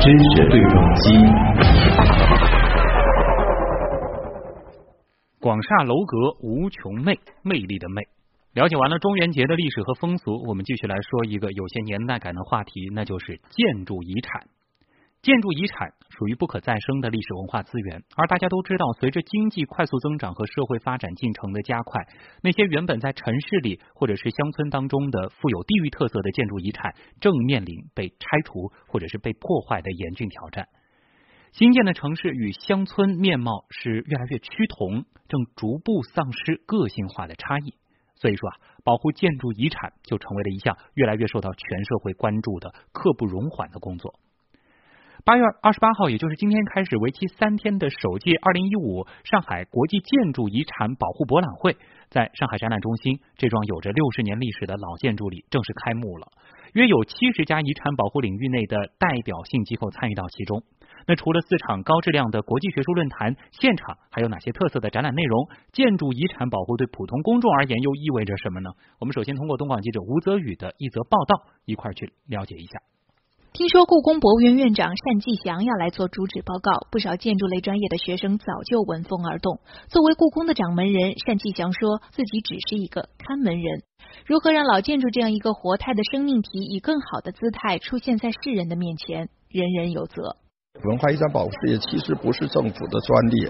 知识对撞机。广厦楼阁无穷魅，魅力的魅。了解完了中元节的历史和风俗，我们继续来说一个有些年代感的话题，那就是建筑遗产。建筑遗产属于不可再生的历史文化资源，而大家都知道，随着经济快速增长和社会发展进程的加快，那些原本在城市里或者是乡村当中的富有地域特色的建筑遗产，正面临被拆除或者是被破坏的严峻挑战。新建的城市与乡村面貌是越来越趋同，正逐步丧失个性化的差异。所以说啊，保护建筑遗产就成为了一项越来越受到全社会关注的刻不容缓的工作。八月二十八号，也就是今天开始，为期三天的首届二零一五上海国际建筑遗产保护博览会，在上海展览中心这幢有着六十年历史的老建筑里正式开幕了。约有七十家遗产保护领域内的代表性机构参与到其中。那除了四场高质量的国际学术论坛，现场还有哪些特色的展览内容？建筑遗产保护对普通公众而言又意味着什么呢？我们首先通过东广记者吴泽宇的一则报道，一块去了解一下。听说故宫博物院院长单霁翔要来做主旨报告，不少建筑类专业的学生早就闻风而动。作为故宫的掌门人，单霁翔说自己只是一个看门人。如何让老建筑这样一个活态的生命体，以更好的姿态出现在世人的面前，人人有责。文化遗产保护事业其实不是政府的专利，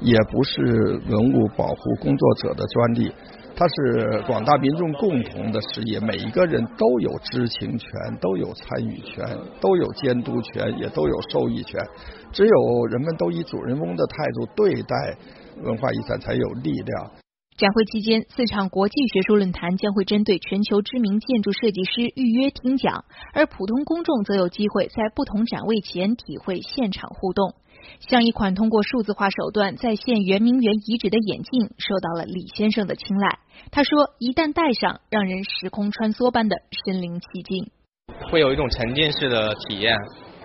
也不是文物保护工作者的专利，它是广大民众共同的事业，每一个人都有知情权，都有参与权，都有监督权，也都有受益权。只有人们都以主人翁的态度对待文化遗产，才有力量。展会期间，四场国际学术论坛将会针对全球知名建筑设计师预约听讲，而普通公众则有机会在不同展位前体会现场互动。像一款通过数字化手段再现圆明园遗址的眼镜，受到了李先生的青睐。他说：“一旦戴上，让人时空穿梭般的身临其境，会有一种沉浸式的体验。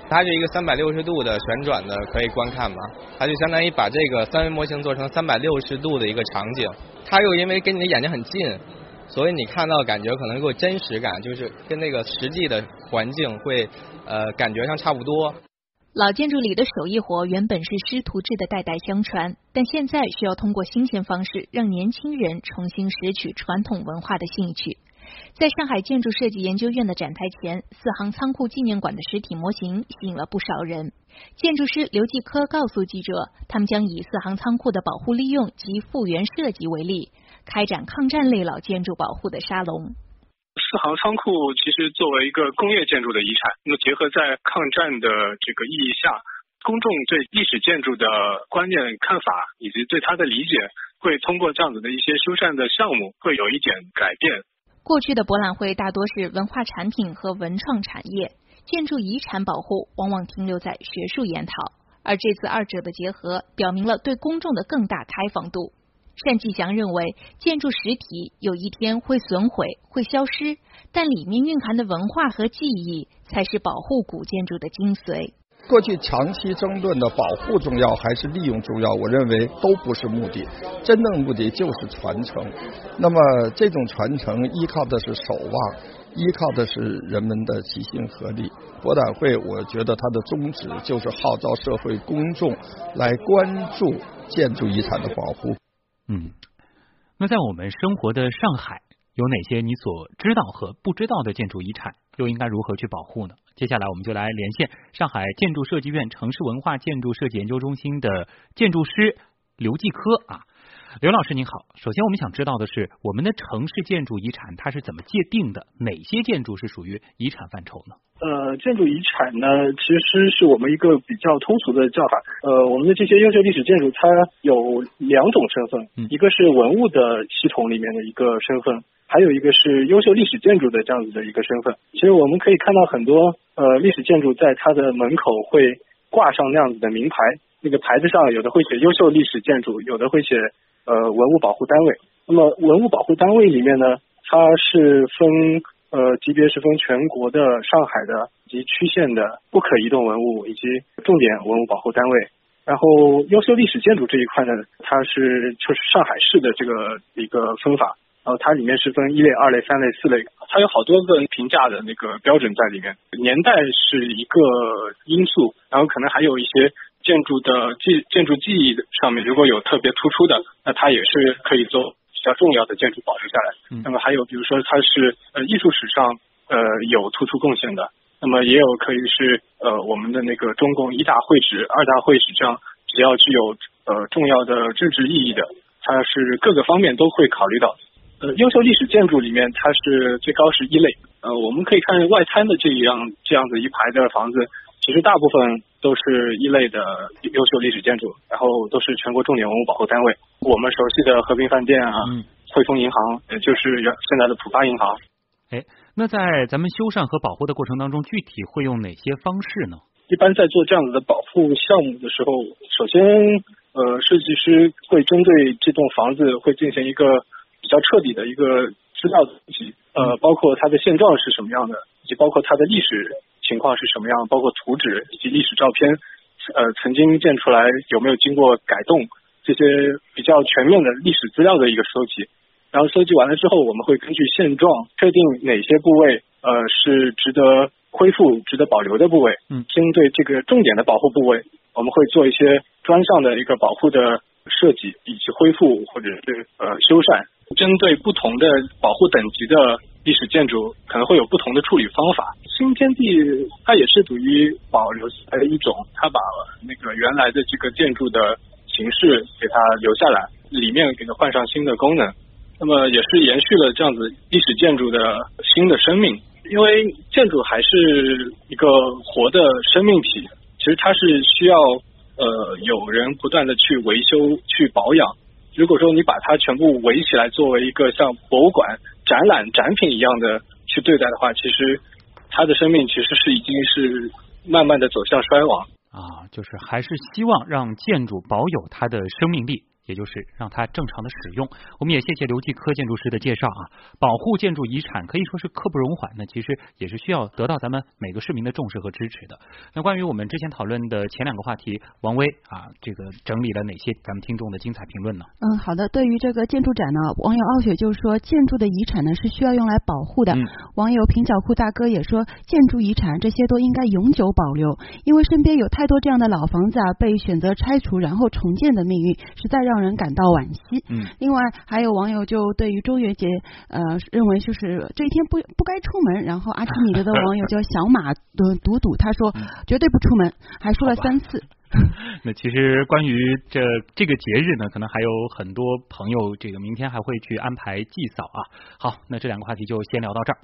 它是一个三百六十度的旋转的，可以观看嘛？它就相当于把这个三维模型做成三百六十度的一个场景。”它又因为跟你的眼睛很近，所以你看到感觉可能会真实感，就是跟那个实际的环境会呃感觉上差不多。老建筑里的手艺活原本是师徒制的代代相传，但现在需要通过新鲜方式，让年轻人重新拾取传统文化的兴趣。在上海建筑设计研究院的展台前，四行仓库纪念馆的实体模型吸引了不少人。建筑师刘继科告诉记者，他们将以四行仓库的保护利用及复原设计为例，开展抗战类老建筑保护的沙龙。四行仓库其实作为一个工业建筑的遗产，那么结合在抗战的这个意义下，公众对历史建筑的观念看法以及对它的理解，会通过这样子的一些修缮的项目，会有一点改变。过去的博览会大多是文化产品和文创产业。建筑遗产保护往往停留在学术研讨，而这次二者的结合，表明了对公众的更大开放度。单霁翔认为，建筑实体有一天会损毁、会消失，但里面蕴含的文化和记忆，才是保护古建筑的精髓。过去长期争论的保护重要还是利用重要，我认为都不是目的，真正目的就是传承。那么这种传承依靠的是守望。依靠的是人们的齐心合力。博览会，我觉得它的宗旨就是号召社会公众来关注建筑遗产的保护。嗯，那在我们生活的上海，有哪些你所知道和不知道的建筑遗产？又应该如何去保护呢？接下来，我们就来连线上海建筑设计院城市文化建筑设计研究中心的建筑师刘继科啊。刘老师您好，首先我们想知道的是，我们的城市建筑遗产它是怎么界定的？哪些建筑是属于遗产范畴呢？呃，建筑遗产呢，其实是我们一个比较通俗的叫法。呃，我们的这些优秀历史建筑，它有两种身份，一个是文物的系统里面的一个身份，还有一个是优秀历史建筑的这样子的一个身份。其实我们可以看到很多呃历史建筑在它的门口会挂上那样子的名牌，那个牌子上有的会写优秀历史建筑，有的会写。呃，文物保护单位。那么，文物保护单位里面呢，它是分呃级别是分全国的、上海的及区县的不可移动文物以及重点文物保护单位。然后，优秀历史建筑这一块呢，它是就是上海市的这个一个分法。然后它里面是分一类、二类、三类、四类，它有好多个评价的那个标准在里面。年代是一个因素，然后可能还有一些建筑的记建筑记忆上面如果有特别突出的，那它也是可以做比较重要的建筑保留下来。那么还有比如说它是呃艺术史上呃有突出贡献的，那么也有可以是呃我们的那个中共一大会址、二大会址这样比较具有呃重要的政治意义的，它是各个方面都会考虑到。呃，优秀历史建筑里面，它是最高是一类。呃，我们可以看外滩的这样这样子一排的房子，其实大部分都是一类的优秀历史建筑，然后都是全国重点文物保护单位。我们熟悉的和平饭店啊，汇丰银行，也就是原现在的浦发银行。哎，那在咱们修缮和保护的过程当中，具体会用哪些方式呢？一般在做这样子的保护项目的时候，首先，呃，设计师会针对这栋房子会进行一个。比较彻底的一个资料集，呃，包括它的现状是什么样的，以及包括它的历史情况是什么样，包括图纸以及历史照片，呃，曾经建出来有没有经过改动，这些比较全面的历史资料的一个收集。然后收集完了之后，我们会根据现状确定哪些部位，呃，是值得恢复、值得保留的部位。嗯，针对这个重点的保护部位，我们会做一些专项的一个保护的设计，以及恢复或者是呃修缮。针对不同的保护等级的历史建筑，可能会有不同的处理方法。新天地它也是属于保留的一种，它把那个原来的这个建筑的形式给它留下来，里面给它换上新的功能。那么也是延续了这样子历史建筑的新的生命，因为建筑还是一个活的生命体，其实它是需要呃有人不断的去维修、去保养。如果说你把它全部围起来，作为一个像博物馆展览展品一样的去对待的话，其实他的生命其实是已经是慢慢的走向衰亡啊，就是还是希望让建筑保有它的生命力。也就是让它正常的使用。我们也谢谢刘继科建筑师的介绍啊。保护建筑遗产可以说是刻不容缓，那其实也是需要得到咱们每个市民的重视和支持的。那关于我们之前讨论的前两个话题，王威啊，这个整理了哪些咱们听众的精彩评论呢？嗯，好的。对于这个建筑展呢，网友傲雪就是说，建筑的遗产呢是需要用来保护的。网友平角裤大哥也说，建筑遗产这些都应该永久保留，因为身边有太多这样的老房子啊，被选择拆除然后重建的命运，实在让。让人感到惋惜。嗯，另外还有网友就对于中元节，呃，认为就是这一天不不该出门。然后阿基米德的网友叫小马的赌赌，他说绝对不出门，还说了三次。那其实关于这这个节日呢，可能还有很多朋友这个明天还会去安排祭扫啊。好，那这两个话题就先聊到这儿。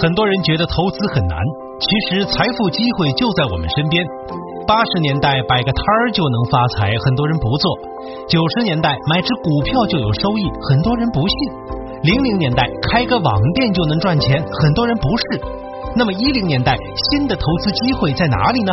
很多人觉得投资很难，其实财富机会就在我们身边。八十年代摆个摊儿就能发财，很多人不做；九十年代买只股票就有收益，很多人不信；零零年代开个网店就能赚钱，很多人不是。那么一零年代新的投资机会在哪里呢？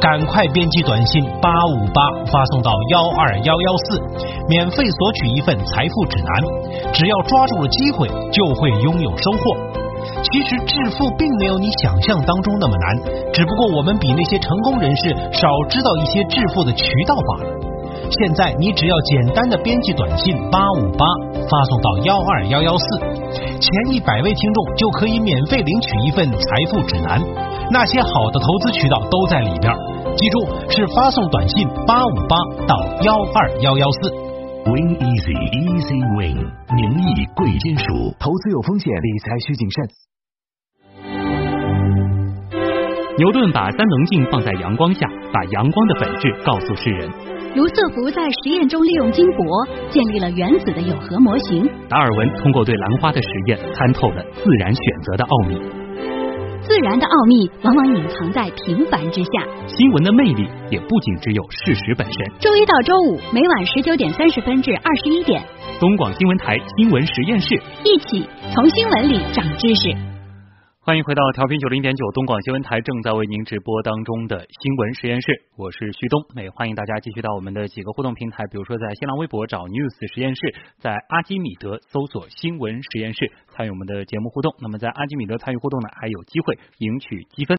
赶快编辑短信八五八发送到幺二幺幺四，免费索取一份财富指南。只要抓住了机会，就会拥有收获。其实致富并没有你想象当中那么难，只不过我们比那些成功人士少知道一些致富的渠道罢了。现在你只要简单的编辑短信八五八发送到幺二幺幺四，前一百位听众就可以免费领取一份财富指南，那些好的投资渠道都在里边。记住是发送短信八五八到幺二幺幺四。Win Easy Easy Win，名义贵金属，投资有风险，理财需谨慎。牛顿把三棱镜放在阳光下，把阳光的本质告诉世人。卢瑟福在实验中利用金箔建立了原子的有核模型。达尔文通过对兰花的实验，参透了自然选择的奥秘。自然的奥秘往往隐藏在平凡之下，新闻的魅力也不仅只有事实本身。周一到周五每晚十九点三十分至二十一点，东广新闻台新闻实验室，一起从新闻里长知识。欢迎回到调频九零点九东广新闻台正在为您直播当中的新闻实验室，我是旭东。也欢迎大家继续到我们的几个互动平台，比如说在新浪微博找 news 实验室，在阿基米德搜索新闻实验室参与我们的节目互动。那么在阿基米德参与互动呢，还有机会赢取积分。